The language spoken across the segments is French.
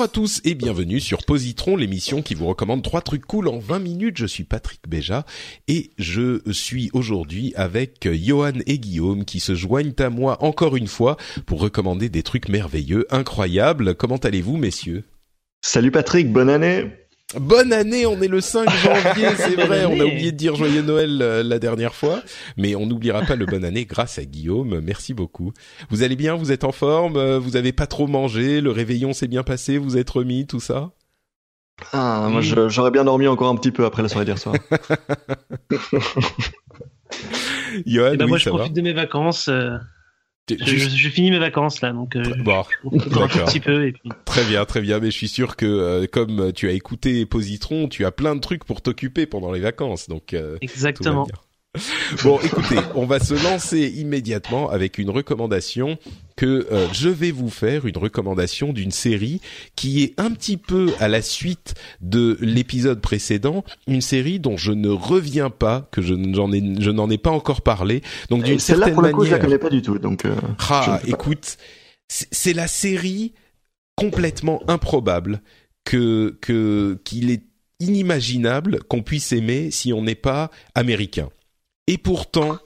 Bonjour à tous et bienvenue sur Positron, l'émission qui vous recommande trois trucs cool en 20 minutes. Je suis Patrick Béja et je suis aujourd'hui avec Johan et Guillaume qui se joignent à moi encore une fois pour recommander des trucs merveilleux, incroyables. Comment allez-vous messieurs? Salut Patrick, bonne année Bonne année, on est le 5 janvier, c'est vrai, on a oublié de dire joyeux Noël euh, la dernière fois, mais on n'oubliera pas le bonne année grâce à Guillaume, merci beaucoup. Vous allez bien, vous êtes en forme, euh, vous avez pas trop mangé, le réveillon s'est bien passé, vous êtes remis, tout ça? Ah, moi j'aurais bien dormi encore un petit peu après la soirée d'hier soir. Johan, Eh ben, oui, moi, je va? profite de mes vacances. euh, je, tu- je- je finis mes vacances là, donc euh, Bon, un petit peu et puis. Très bien, très bien. Mais je suis sûr que euh, comme tu as écouté Positron, tu as plein de trucs pour t'occuper pendant les vacances. Donc euh, Exactement. Bon, écoutez, on va se lancer immédiatement avec une recommandation que euh, je vais vous faire, une recommandation d'une série qui est un petit peu à la suite de l'épisode précédent, une série dont je ne reviens pas, que je n'en ai, je n'en ai pas encore parlé. Donc d'une certaine pour le coup je la manière, connais pas du tout, donc euh, ah, écoute, c'est c'est la série complètement improbable que que qu'il est inimaginable qu'on puisse aimer si on n'est pas américain. Et pourtant,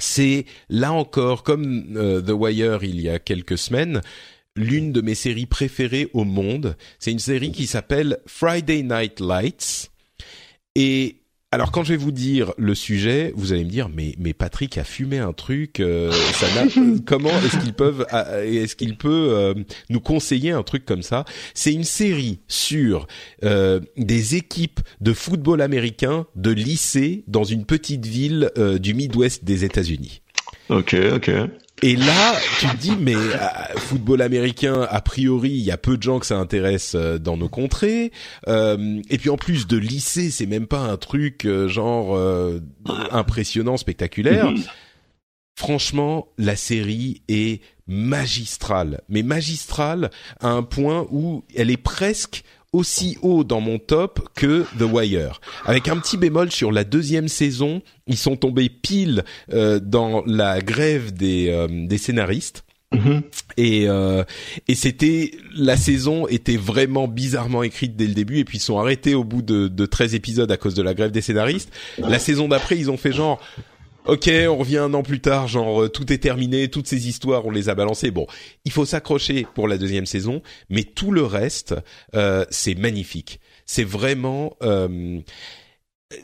c'est là encore comme euh, The Wire il y a quelques semaines, l'une de mes séries préférées au monde. C'est une série qui s'appelle Friday Night Lights. Et alors quand je vais vous dire le sujet, vous allez me dire mais mais Patrick a fumé un truc. euh, ça n'a- comment est-ce qu'ils peuvent est-ce qu'il peut euh, nous conseiller un truc comme ça? C'est une série sur euh, des équipes de football américain de lycée dans une petite ville euh, du Midwest des États-Unis. Ok, ok. Et là, tu te dis, mais euh, football américain, a priori, il y a peu de gens que ça intéresse euh, dans nos contrées. Euh, et puis en plus de lycée, c'est même pas un truc euh, genre euh, impressionnant, spectaculaire. Franchement, la série est magistrale, mais magistrale à un point où elle est presque aussi haut dans mon top que The Wire. Avec un petit bémol sur la deuxième saison, ils sont tombés pile euh, dans la grève des, euh, des scénaristes. Mhm. Et, euh, et c'était la saison était vraiment bizarrement écrite dès le début et puis ils sont arrêtés au bout de, de 13 épisodes à cause de la grève des scénaristes. La saison d'après ils ont fait genre Ok, on revient un an plus tard, genre euh, tout est terminé, toutes ces histoires on les a balancées. Bon, il faut s'accrocher pour la deuxième saison, mais tout le reste euh, c'est magnifique. C'est vraiment euh,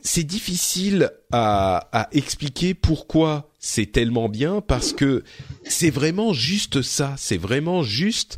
c'est difficile à, à expliquer pourquoi c'est tellement bien parce que c'est vraiment juste ça, c'est vraiment juste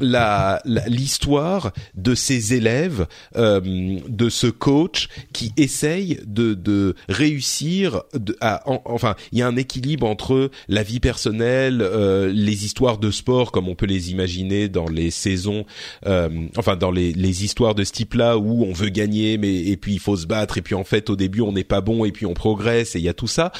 l'histoire de ces élèves, euh, de ce coach qui essaye de, de réussir. À, en- enfin, il y a un équilibre entre la vie personnelle, euh, les histoires de sport comme on peut les imaginer dans les saisons, euh, enfin dans les, les histoires de ce type-là où on veut gagner, mais et puis il faut se battre, et puis en fait au début on n'est pas bon, et puis on progresse, et il y a tout ça,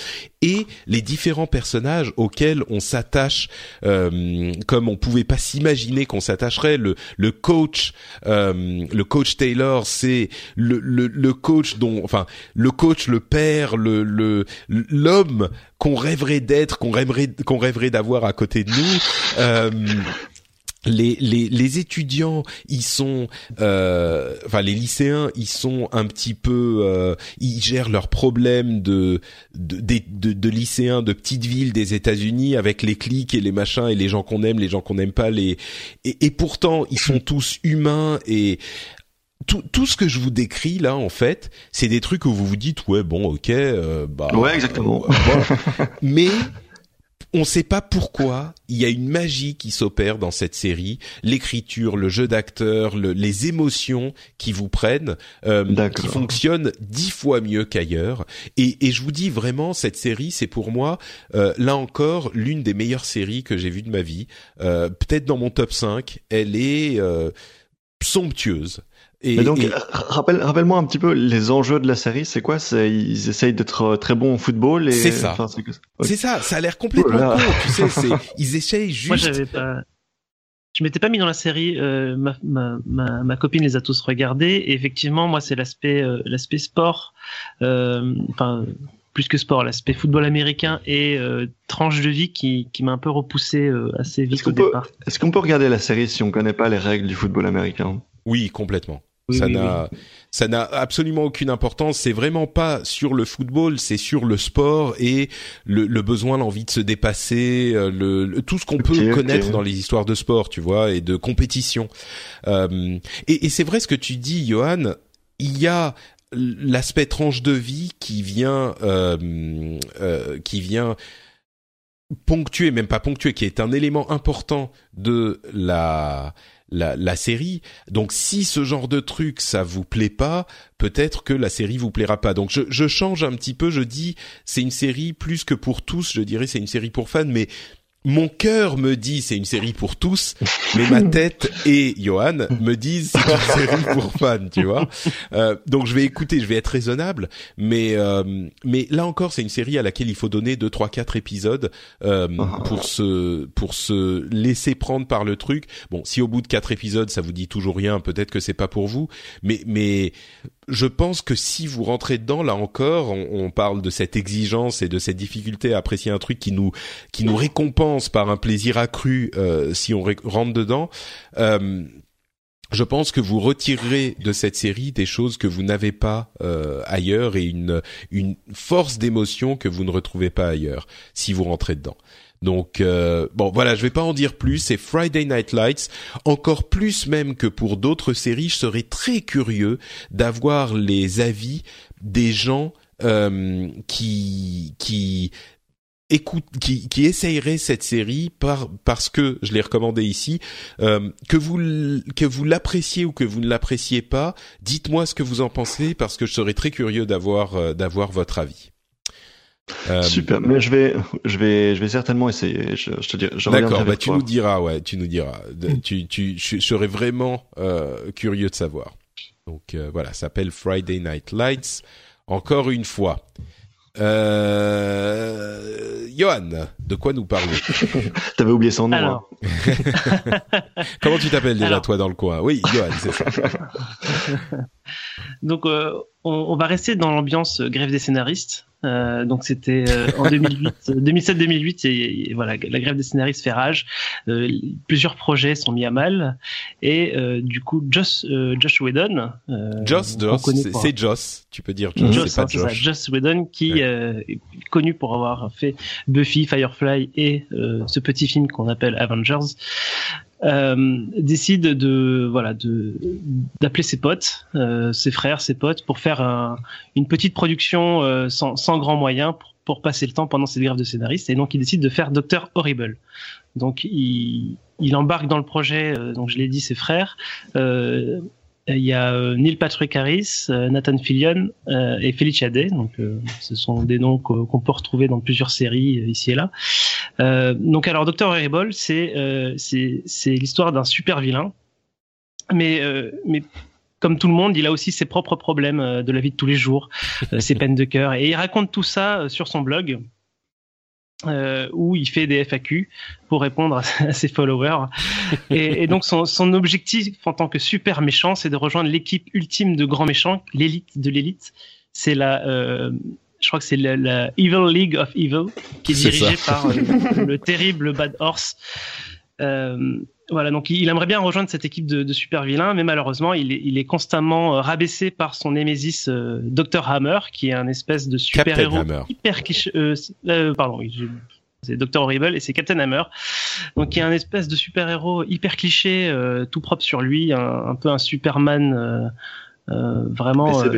et les différents personnages auxquels on s'attache, euh, comme on pouvait pas s'imaginer qu'on s'attacherait. Le, le coach, euh, le coach Taylor, c'est le, le, le coach dont, enfin, le coach, le père, le l'homme qu'on rêverait d'être, qu'on rêverait qu'on rêverait d'avoir à côté de nous. Euh, les, les, les étudiants, ils sont, euh, enfin les lycéens, ils sont un petit peu, euh, ils gèrent leurs problèmes de de, de, de, de lycéens de petites villes des États-Unis avec les clics et les machins et les gens qu'on aime, les gens qu'on n'aime pas, les et, et pourtant ils sont tous humains et tout, tout ce que je vous décris là, en fait, c'est des trucs où vous vous dites ouais bon ok euh, bah Ouais, exactement. euh, mais on sait pas pourquoi il y a une magie qui s'opère dans cette série, l'écriture, le jeu d'acteur, le- les émotions qui vous prennent, euh, qui fonctionnent dix fois mieux qu'ailleurs. Et, et je vous dis vraiment, cette série, c'est pour moi euh, là encore l'une des meilleures séries que j'ai vues de ma vie. Euh, Peut-être dans mon top 5, elle est euh, somptueuse. Et, Mais donc, et- rappelle, rappelle-moi un petit peu les enjeux de la série. C'est quoi? Ils essayent d'être euh, très bons au football et. C'est ça. enfin, c'est ça, ça a l'air complètement Oh. Tu sais, ils essayent Moi, juste. j'avais pas. Je m'étais pas mis dans la série. euh, ma, ma, ma, ma copine les a tous regardés. Et effectivement, moi, c'est l'aspect euh, l'aspect sport. euh, Enfin, plus que sport, l'aspect football américain et euh, tranche de vie qui, qui m'a un peu repoussé euh, assez vite au peut, départ. est-ce qu'on peut regarder la série si on connaît pas les règles du football américain? Oui, complètement. Oui, ça oui, n'a ça n'a absolument aucune importance. C'est vraiment pas sur le football, c'est sur le sport et le, le besoin, l'envie de se dépasser, euh, le, le- tout ce qu'on peut connaître dans les histoires de sport, tu vois, et de compétition. Euh, et et c'est vrai ce que tu dis, Johan. Il y a l'aspect tranche de vie qui vient, euh, euh, qui vient ponctuer, même pas ponctuer, qui est un élément important de la la, la série. Donc si ce genre de truc ça vous plaît pas, peut-être que la série vous plaira pas. Donc je, je change un petit peu, je dis c'est une série plus que pour tous, je dirais c'est une série pour fans, mais mon cœur me dit c'est une série pour tous, mais ma tête et Johan me disent c'est une série pour fans, tu vois. Euh, donc je vais écouter, je vais être raisonnable, mais euh, mais là encore c'est une série à laquelle il faut donner deux, trois, quatre épisodes euh, Ah. pour se pour se laisser prendre par le truc. Bon, si au bout de quatre épisodes ça vous dit toujours rien, peut-être que c'est pas pour vous, mais mais je pense que si vous rentrez dedans, là encore, on, on parle de cette exigence et de cette difficulté à apprécier un truc qui nous qui nous récompense par un plaisir accru euh, si on rentre dedans. Euh, je pense que vous retirerez de cette série des choses que vous n'avez pas euh, ailleurs et une une force d'émotion que vous ne retrouvez pas ailleurs si vous rentrez dedans. Donc euh, bon voilà, je vais pas en dire plus. C'est Friday Night Lights. Encore plus même que pour d'autres séries, je serais très curieux d'avoir les avis des gens euh, qui qui écoute qui qui essayeraient cette série par parce que je l'ai recommandé ici euh, que vous que vous l'appréciez ou que vous ne l'appréciez pas dites-moi ce que vous en pensez parce que je serais très curieux d'avoir euh, d'avoir votre avis Euh, Super. Mais je vais, je vais, je vais certainement essayer. Je, je te reviendrai D'accord, bah tu toi. nous diras, ouais, tu nous diras. De- tu, tu, je, je serais vraiment euh, curieux de savoir. Donc euh, voilà, ça s'appelle Friday Night Lights. Encore une fois, euh, Johan, de quoi nous parler T'avais oublié son nom. hein. Comment tu t'appelles déjà Alors. toi dans le coin? Oui, Johan, c'est ça. donc, euh, on, on va rester dans l'ambiance euh, grève des scénaristes. Euh, donc, c'était euh, en 2008, euh, 2007-2008, et, et voilà, la grève des scénaristes fait rage. Euh, plusieurs projets sont mis à mal, et euh, du coup, Joss, euh, Josh Whedon, euh, Joss, c'est Joss. Tu peux dire Joss, Joss, c'est hein, pas c'est ça, Josh. Joss Whedon, qui Ouais. euh, est connu pour avoir fait Buffy, Firefly et euh, ce petit film qu'on appelle Avengers, euh, décide de voilà de d'appeler ses potes, euh, ses frères, ses potes, pour faire un- une petite production euh, sans, sans grands moyens pour, pour passer le temps pendant cette grève de scénaristes. Et donc il décide de faire Docteur Horrible. Donc il, il embarque dans le projet, euh, donc je l'ai dit, ses frères. Euh, il y a euh, Neil Patrick Harris, euh, Nathan Fillion et Felicia Day. Donc, ce sont des noms qu'o- qu'on peut retrouver dans plusieurs séries ici et là. Donc, alors, Dr. Horrible, c'est l'histoire d'un super vilain, mais mais comme tout le monde, il a aussi ses propres problèmes de la vie de tous les jours, ses peines de cœur, et il raconte tout ça sur son blog. Euh, où il fait des FAQ pour répondre à, à ses followers. Et, et donc son, son objectif en tant que super méchant, c'est de rejoindre l'équipe ultime de grands méchants, l'élite de l'élite. C'est la, euh, je crois que c'est la, la Evil League of Evil, qui est dirigée ça. par euh, le terrible Bad Horse. Euh, voilà, donc il aimerait bien rejoindre cette équipe de, de super vilains, mais malheureusement, il est, il est constamment euh, rabaissé par son némésis euh, Dr Hammer, qui est un espèce de super Captain héros Hammer. hyper cliché. Euh, euh, pardon, c'est Doctor Horrible et c'est Captain Hammer. Donc il y a un espèce de super-héros hyper cliché, euh, tout propre sur lui, un, un peu un Superman euh, euh, vraiment. euh,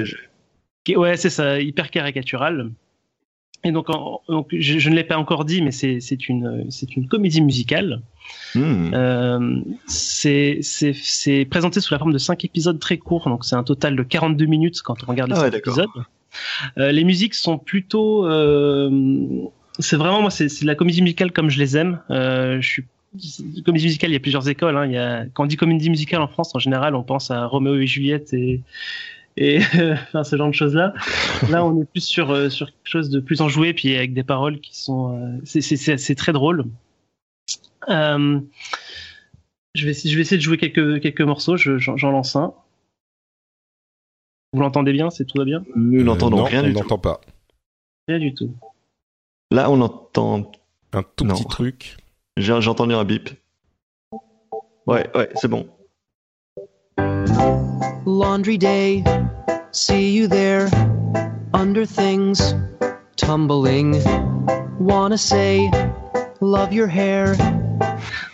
qui- ouais, c'est ça, hyper caricatural. Et donc, en- donc je, je ne l'ai pas encore dit, mais c'est une c'est une comédie musicale. Hmm. Euh, c'est présenté sous la forme de cinq épisodes très courts, donc c'est un total de 42 minutes quand on regarde les Ah ouais, épisodes. Euh, les musiques sont plutôt, euh, c'est vraiment moi c'est c'est de la comédie musicale comme je les aime. Euh, je suis comédie musicale, il y a plusieurs écoles. Hein. Il y a, quand on dit comédie musicale en France, en général, on pense à Roméo et Juliette et et enfin, ce genre de choses là. Là, on est plus sur euh, sur quelque chose de plus enjoué, puis avec des paroles qui sont, euh, c'est c'est c'est c'est très drôle. Euh, je vais essayer, je vais essayer de jouer quelques quelques morceaux. Je- J'en lance un. Vous l'entendez bien? C'est tout va bien? Nous n'entendons rien on du tout. n'entend pas. Rien du tout. Là, on entend. Un tout Non. petit truc. J'ai j'ai entendu un bip. Ouais, ouais, c'est bon. Laundry day, see you there, under things, tumbling. Wanna say, love your hair.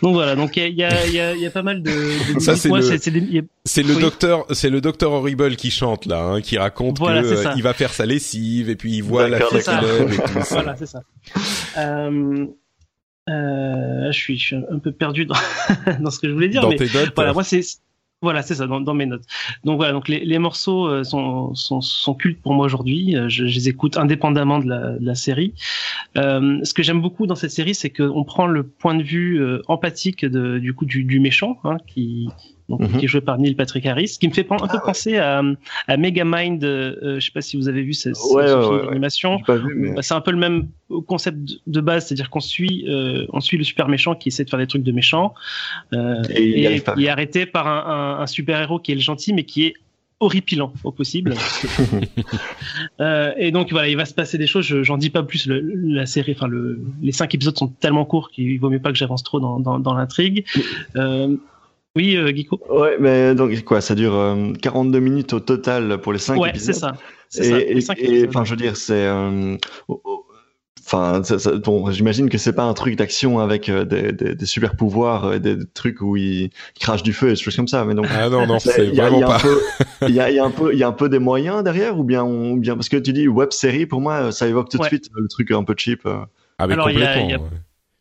Donc voilà. Donc il y a il y a, il y a il y a pas mal de. de Ça, musiques. c'est le- a- Oui. docteur, c'est le docteur Horrible qui chante là, hein, qui raconte Voilà, que euh, ça. il va faire sa lessive et puis il voit la fille qu'il d'accord. aime et tout ça. Voilà, c'est ça. Euh, euh, je suis je suis un peu perdu dans dans ce que je voulais dire, Dans mais tes notes. Voilà, moi c'est voilà, c'est ça dans, dans mes notes. Donc voilà, donc les, les morceaux euh, sont, sont sont cultes pour moi aujourd'hui. Euh, Je, je les écoute indépendamment de la, de la série. Euh, ce que j'aime beaucoup dans cette série, c'est qu'on prend le point de vue euh, empathique de, du coup du, du méchant, hein, qui donc, Mhm. qui est joué par Neil Patrick Harris, qui me fait un peu penser à, à Megamind. Euh, euh, je sais pas si vous avez vu ce, ce- Ouais, ce ouais, film d'animation. Mais. Bah, c'est un peu le même concept de- base, c'est-à-dire qu'on suit, euh, on suit le super méchant qui essaie de faire des trucs de méchant euh, Et il et est arrêté par un, un, un super héros qui est le gentil, mais qui est horripilant au possible. euh, et donc voilà, il va se passer des choses. je- J'en dis pas plus. Le, la série, enfin le, les cinq épisodes sont tellement courts qu'il vaut mieux pas que j'avance trop dans, dans, dans l'intrigue. Euh, oui, euh, Guico. Ouais, mais donc quoi, ça dure euh, 42 minutes au total pour les 5 Ouais, épisodes. c'est ça. C'est ça. Et, enfin, je veux dire, c'est. euh, oh, oh, Enfin, ça- ça- bon, j'imagine que c'est pas un truc d'action avec euh, des, des, des super pouvoirs, et des, des trucs où ils, ils crachent du feu et des choses comme ça. Mais donc, Ah non non, c'est- c'est il y a, il vraiment y a un pas. il y a, il y a un peu, il y a un peu des moyens derrière, ou bien, on, ou bien parce que tu dis web série, pour moi, ça évoque tout de Ouais. suite le truc un peu cheap. euh. Ah mais Alors, il y a- complètement. il y a- ouais.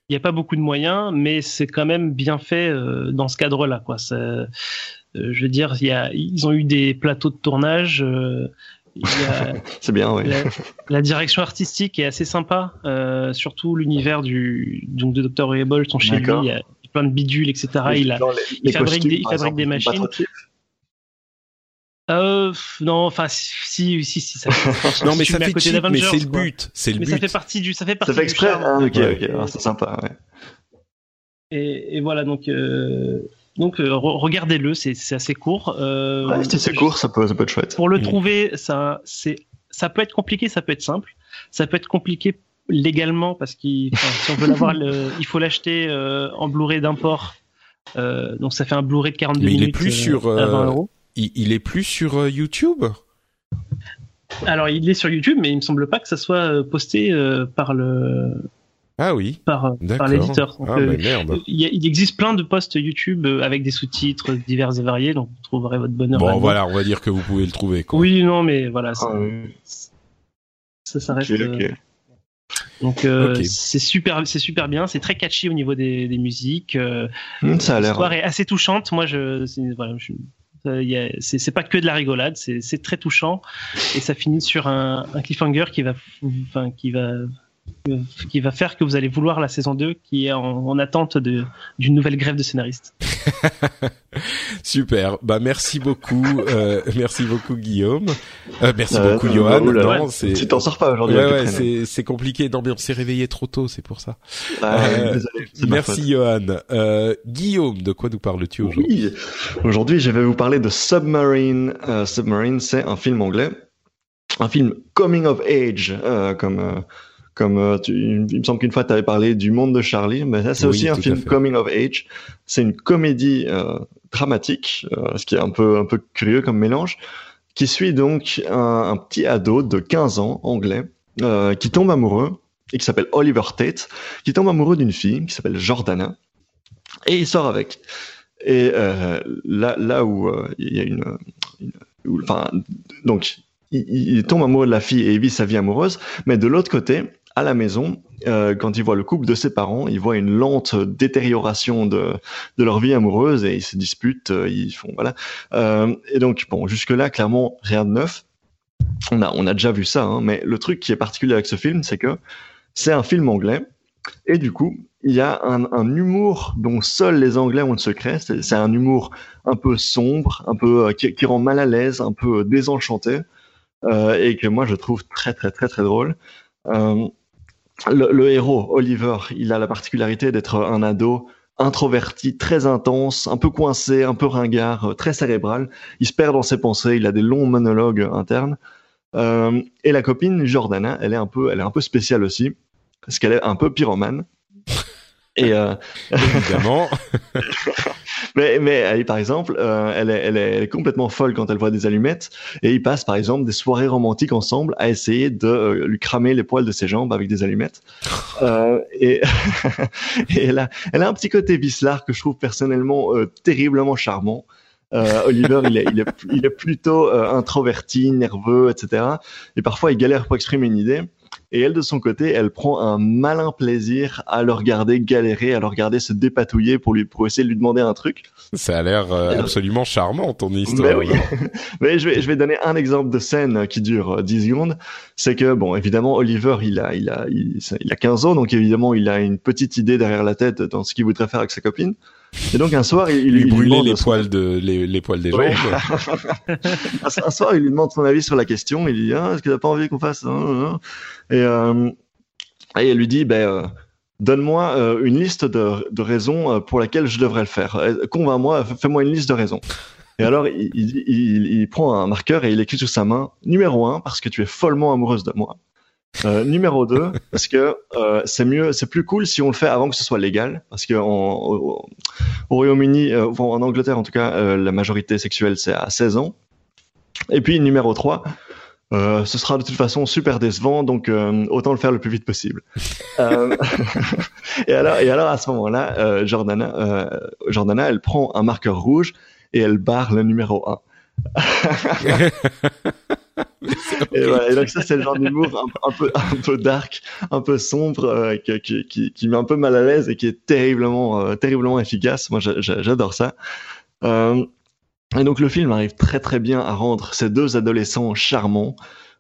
Il n'y a pas beaucoup de moyens, mais c'est quand même bien fait euh, dans ce cadre-là. Quoi. C'est, euh, je veux dire, y a, ils ont eu des plateaux de tournage. euh, il y a, C'est bien, oui. la, la direction artistique est assez sympa, euh, surtout l'univers du donc de Dr. Horrible, son chez lui, il y a plein de bidules, etc. Il a, il fabrique costumes, des- il fabrique des exemple, sont machines. Euh, non, enfin si, si, si, ça. Non si mais tu ça fait côté cheap, mais d'Avengers, c'est le but, c'est le Mais ça but. fait partie du, ça fait partie Ça fait du exprès. Ah, ok, Ouais. ok, c'est sympa, ouais. Et, et voilà, donc, euh, donc euh, re- regardez-le, c'est c'est assez court. Euh, Ouais, si c'est court, ça peut, ça peut être chouette. Pour le Mm. trouver, ça, c'est, ça peut être compliqué, ça peut être simple. Ça peut être compliqué légalement parce qu'il, si on veut l'avoir, le- il faut l'acheter euh, en Blu-ray d'import. Euh, donc ça fait un Blu-ray de 42 Mais il est minutes plus euh, sur, à 20 euh, euros. Il, il est plus sur euh, YouTube? Alors il est sur YouTube, mais il me semble pas que ça soit euh, posté euh, par le Ah oui, par, l'éditeur. Ah euh, mais merde. il, existe plein de posts YouTube avec des sous-titres divers et variés, donc vous trouverez votre bonheur. Bon voilà, on va dire que vous pouvez le trouver. Quoi. Oui, non, mais voilà, ça, Ah, oui. ça, ça reste. Donc euh, c'est super, c'est super bien, c'est très catchy au niveau des, des musiques. euh, Hmm, ça a l'air. L'histoire est assez touchante. Moi, je, voilà, je, euh, c'est, pas que de la rigolade, c'est, c'est très touchant. Et ça finit sur un, un cliffhanger qui va, enfin, qui va, qui va faire que vous allez vouloir la saison 2 qui est en, en attente de, d'une nouvelle grève de scénaristes. Super. Bah merci beaucoup, euh, merci beaucoup Guillaume. Euh, merci Euh, beaucoup euh, Johan. oh non, Tu t'en sors pas aujourd'hui ouais, ouais, prénom. c'est c'est compliqué. Non mais on s'est réveillé trop tôt, c'est pour ça. Ah, Euh, désolé, Merci Johan. Euh, Guillaume, de quoi nous parles-tu aujourd'hui? Oui. Aujourd'hui, je vais vous parler de Submarine. Euh, Submarine, c'est un film anglais. Un film coming of age, euh, comme, euh, comme euh, tu- il me semble qu'une fois tu avais parlé du monde de Charlie, mais ça c'est Oui, aussi un film coming of age. C'est une comédie euh, dramatique, euh, ce qui est un peu, un peu curieux comme mélange, qui suit donc un, un petit ado de 15 ans, anglais, euh, qui tombe amoureux et qui s'appelle Oliver Tate, qui tombe amoureux d'une fille qui s'appelle Jordana, et il sort avec. Et là, là où il y a une, une où- donc il, il tombe amoureux de la fille et il vit sa vie amoureuse, mais de l'autre côté, à la maison, euh, quand il voit le couple de ses parents, il voit une lente détérioration de, de leur vie amoureuse et ils se disputent, euh, ils font voilà. Euh, et donc bon, jusque là, clairement, rien de neuf. On a, on a déjà vu ça, hein, mais le truc qui est particulier avec ce film, c'est que c'est un film anglais et du coup, il y a un, humour dont seuls les Anglais ont le secret. C'est un humour un peu sombre, un peu qui, rend mal à l'aise, un peu désenchanté, et que moi je trouve très très très très drôle. Le, le héros Oliver, il a la particularité d'être un ado introverti, très intense, un peu coincé, un peu ringard, euh, très cérébral. Il se perd dans ses pensées, il a des longs monologues internes. Euh, et la copine Jordana, elle est un peu, elle est un peu spéciale aussi, parce qu'elle est un peu pyromane. Et euh, Évidemment. mais, mais elle, par exemple, euh, elle, est, elle, est, elle est complètement folle quand elle voit des allumettes, et ils passent par exemple des soirées romantiques ensemble à essayer de euh, lui cramer les poils de ses jambes avec des allumettes. Euh, et et elle, a, elle a un petit côté vicelard que je trouve personnellement euh, terriblement charmant. Euh, Oliver, il est, il est, il est plutôt euh, introverti, nerveux, etc. Et parfois, il galère pour exprimer une idée. Et elle, de son côté, elle prend un malin plaisir à le regarder galérer, à le regarder se dépatouiller pour lui, pour essayer de lui demander un truc. Ça a l'air euh, absolument charmant ton histoire. Mais oui. Mais je vais, je vais donner un exemple de scène qui dure euh, 10 secondes. C'est que, bon, évidemment, Oliver, il a, il a, il, il a 15 ans, donc évidemment, il a une petite idée derrière la tête dans ce qu'il voudrait faire avec sa copine. Et donc, un soir, il, il lui il brûler demande les son- poils de les, les poils des jambes. un soir, il lui demande son avis sur la question. Il dit, ah, est-ce que t'as pas envie qu'on fasse, hein, hein? Et, euh, et elle lui dit, ben, euh, donne-moi euh, une liste de, de raisons pour lesquelles je devrais le faire. Convainc-moi, fais-moi une liste de raisons. Et alors, il, il, il- il prend un marqueur et il écrit sur sa main, numéro un, parce que tu es follement amoureuse de moi. Numéro 2, parce que c'est mieux, c'est plus cool si on le fait avant que ce soit légal, parce que en, au, au Royaume-Uni, en Angleterre en tout cas, la majorité sexuelle c'est à 16 ans. Et puis numéro 3, euh, ce sera de toute façon super décevant, donc euh, autant le faire le plus vite possible. Euh, et alors, et alors à ce moment-là, euh, Jordana, euh, Jordana, elle prend un marqueur rouge et elle barre le numéro 1. Et, voilà, et donc ça c'est le genre d'humour un, un peu un peu dark, un peu sombre, euh, qui, qui, qui, met un peu mal à l'aise et qui est terriblement euh, terriblement efficace. Moi j'a- j'a- j'adore ça. Euh, et donc le film arrive très très bien à rendre ces deux adolescents charmants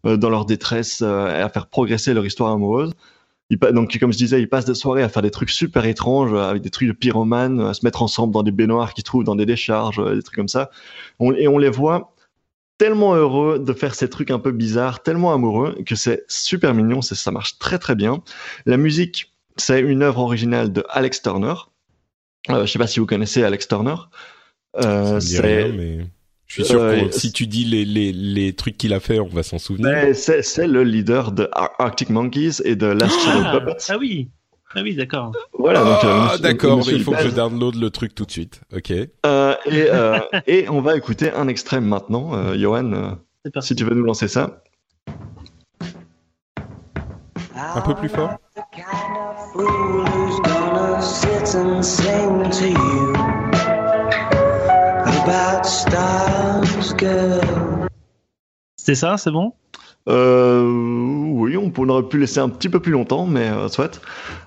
euh, dans leur détresse euh, et à faire progresser leur histoire amoureuse. Donc comme je disais, ils passent des soirées à faire des trucs super étranges euh, avec des trucs de pyromanes, à se mettre ensemble dans des baignoires qu'ils trouvent dans des décharges, des trucs comme ça. Et on les voit tellement heureux de faire ces trucs un peu bizarres, tellement amoureux que c'est super mignon, ça marche très très bien. La musique, c'est une œuvre originale de Alex Turner. Je sais pas si vous connaissez Alex Turner. Euh, c'est mais je suis sûr Euh, que si tu dis les, les, les trucs qu'il a fait, on va s'en souvenir. mais c'est le leader de Ar- Arctic Monkeys et de Last Shadow Ah, Puppets. ah oui, ah oui, d'accord. Voilà, donc euh, Ah, d'accord, il faut que je download le truc tout de suite. Ok. Euh, et, euh, et on va écouter un extrait maintenant. Euh, Johan, euh, si tu veux nous lancer ça. Un peu plus fort. C'était ça, c'est bon? Euh, oui, on on aurait pu laisser un petit peu plus longtemps, mais euh, soit.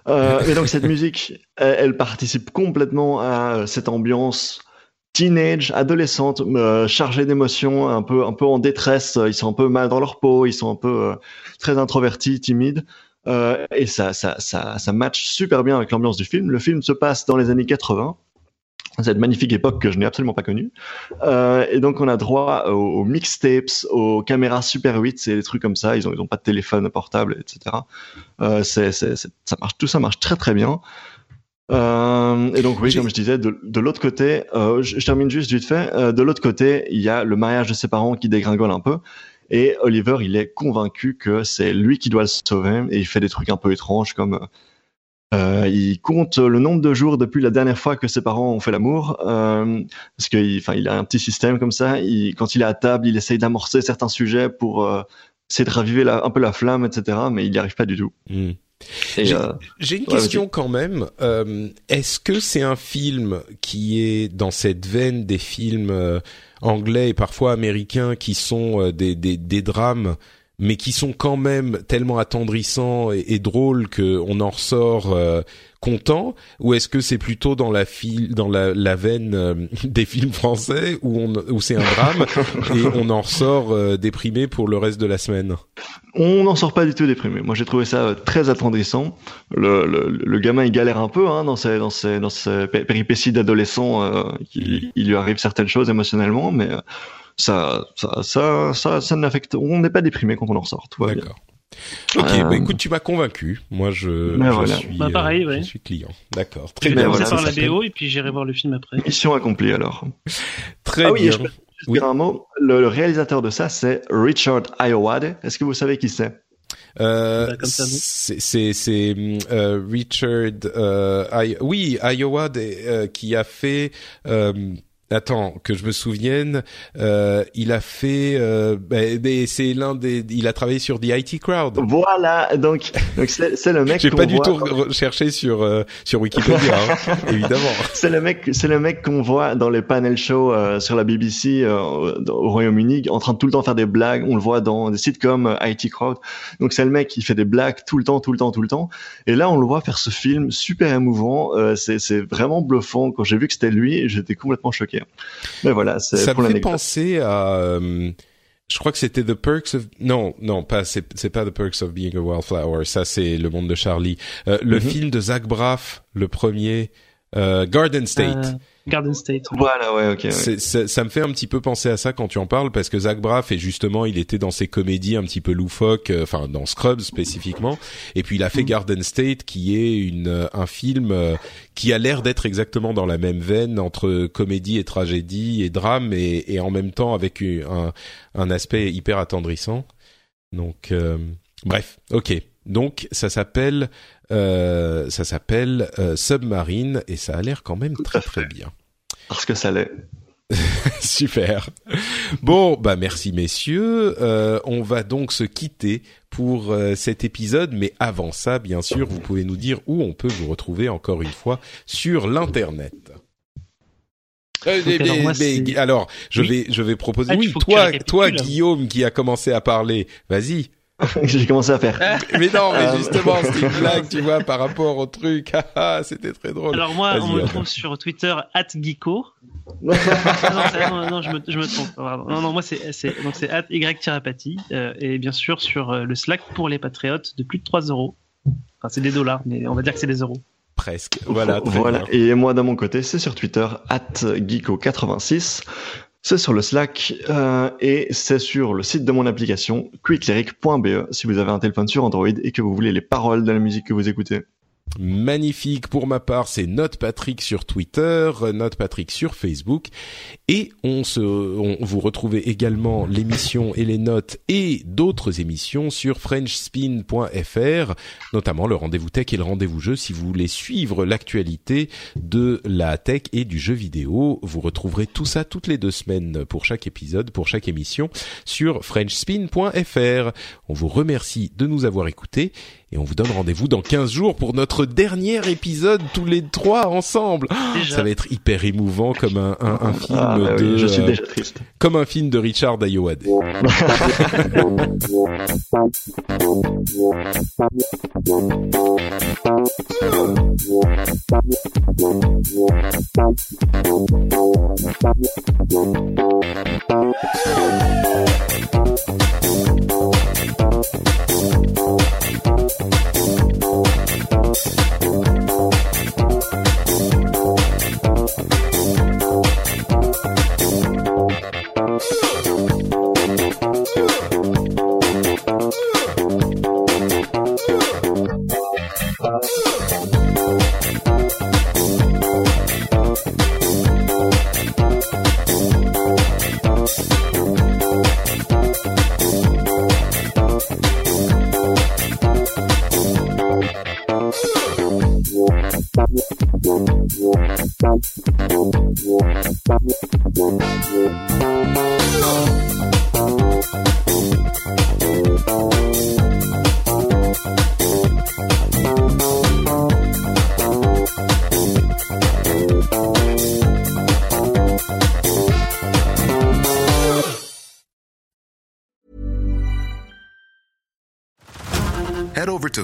Euh, et donc cette musique, elle, elle participe complètement à euh, cette ambiance teenage, adolescente, euh, chargée d'émotions, un peu, un peu en détresse. Ils sont un peu mal dans leur peau, ils sont un peu euh, très introvertis, timides. Euh, et ça, ça, ça, ça match super bien avec l'ambiance du film. Le film se passe dans les années 80. Cette magnifique époque que je n'ai absolument pas connue. Euh, et donc on a droit aux, mixtapes, aux caméras Super 8, c'est des trucs comme ça. Ils ont, ils ont pas de téléphone portable, etc. Euh, c'est, c'est, ça marche, tout ça marche très très bien. Euh, et donc oui, comme je disais, de, de l'autre côté, je, je termine juste vite fait. De l'autre côté, il y a le mariage de ses parents qui dégringole un peu. Et Oliver, il est convaincu que c'est lui qui doit le sauver et il fait des trucs un peu étranges comme euh, il compte le nombre de jours depuis la dernière fois que ses parents ont fait l'amour, euh, parce qu'il il a un petit système comme ça. Il, quand il est à table, il essaye d'amorcer certains sujets pour euh, essayer de raviver la- un peu la flamme, etc. Mais il n'y arrive pas du tout. Hmm. J'ai- euh, J'ai une Ouais, question quand même. Euh, Est-ce que c'est un film qui est dans cette veine des films euh, anglais et parfois américains qui sont des, des, des drames, mais qui sont quand même tellement attendrissants et, et drôles que on en ressort euh, content, ou est-ce que c'est plutôt dans la file, dans la, la veine euh, des films français où on où c'est un drame et on en ressort euh, déprimé pour le reste de la semaine? On n'en sort pas du tout déprimé. Moi, j'ai trouvé ça euh, très attendrissant. Le, le, le gamin, il galère un peu hein, dans ses, dans ses, dans ses pé- péripéties d'adolescent. euh, il, il lui arrive certaines choses émotionnellement, mais euh, ça, ça, ça, ça, ça n'affecte. On n'est pas déprimé quand on en ressort. Tout va. D'accord. Ok, Euh, bah écoute, tu m'as convaincu. Moi, je, Ben je voilà. suis, Bah, pareil, euh, ouais. je suis client. D'accord. Je Très vais Ben bien. commencer voilà, par la BO et puis j'irai voir le film après. Mission accomplie alors. Très Ah oui, bien. je peux Oui. dire un mot. Le, le réalisateur de ça, c'est Richard Ayoade. Est-ce que vous savez qui c'est? Euh, Bah, c'est euh, Richard. Euh, I- oui, Iowa des- euh, qui a fait. Attends, que je me souvienne, euh, il a fait, euh, des- c'est l'un des, il a travaillé sur The IT Crowd. Voilà, donc donc c'est le mec J'ai pas du voit- tout recherché sur euh, sur Wikipédia, hein, évidemment. C'est le mec, c'est le mec qu'on voit dans les panel shows euh, sur la BBC euh, au Royaume-Uni, en train de tout le temps faire des blagues. On le voit dans des sitcoms euh, IT Crowd. Donc c'est le mec qui fait des blagues tout le temps, tout le temps, tout le temps. Et là, on le voit faire ce film super émouvant. Euh, c'est c'est vraiment bluffant. Quand j'ai vu que c'était lui, j'étais complètement choqué. Mais voilà, c'est Ça pour me fait penser à, euh, je crois que c'était The Perks of, non, non, pas, c'est, pas The Perks of Being a Wildflower. Ça, c'est Le Monde de Charlie. Euh, le Mhm. film de Zach Braff, le premier, euh, Garden State. Euh, Garden State. Voilà, ouais, ok. ouais. Ça, ça me fait un petit peu penser à ça quand tu en parles parce que Zach Braff et justement il était dans ces comédies un petit peu loufoques, euh, enfin dans Scrubs spécifiquement, et puis il a fait Garden State qui est une euh, un film euh, qui a l'air d'être exactement dans la même veine entre comédie et tragédie et drame et, et en même temps avec un, un aspect hyper attendrissant. Donc euh, bref, ok. Donc ça s'appelle euh, ça s'appelle euh, Submarine et ça a l'air quand même très très bien. Parce que ça l'est. Super. Bon, bah merci messieurs. Euh, on va donc se quitter pour euh, cet épisode, mais avant ça, bien sûr, vous pouvez nous dire où on peut vous retrouver encore une fois sur l'internet. Euh, mais- alors, moi, mais- c'est- alors, je Oui. vais, je vais proposer. Ah, oui, toi, toi, Guillaume, qui a commencé à parler. Vas-y. j'ai commencé à faire. Mais non, mais Euh, justement, c'était une blague, tu vois, par rapport au truc. Ah, ah, c'était très drôle. Alors moi, on me trouve sur Twitter @geeko. non, non, non, je me, je me trompe. Non, non, moi c'est c'est donc c'est @y-apathy euh, et bien sûr sur euh, le Slack pour les patriotes de plus de 3 euros. Enfin, c'est des dollars, mais on va dire que c'est des euros. Presque. Voilà. très voilà. bien. Et moi, de mon côté, c'est sur Twitter, geeko86. C'est sur le Slack euh, et c'est sur le site de mon application quicklyric.be si vous avez un téléphone sur Android et que vous voulez les paroles de la musique que vous écoutez. Magnifique. Pour ma part, c'est Note Patrick sur Twitter, Note Patrick sur Facebook, et on se, on, vous retrouvez également l'émission et les notes et d'autres émissions sur FrenchSpin.fr, notamment le rendez-vous tech et le rendez-vous jeu. Si vous voulez suivre l'actualité de la tech et du jeu vidéo, vous retrouverez tout ça toutes les deux semaines pour chaque épisode, pour chaque émission sur FrenchSpin.fr. On vous remercie de nous avoir écoutés et on vous donne rendez-vous dans 15 jours pour notre dernier épisode tous les trois ensemble. Ah, ça va être hyper émouvant comme un, film de... Film de Richard Ayoade.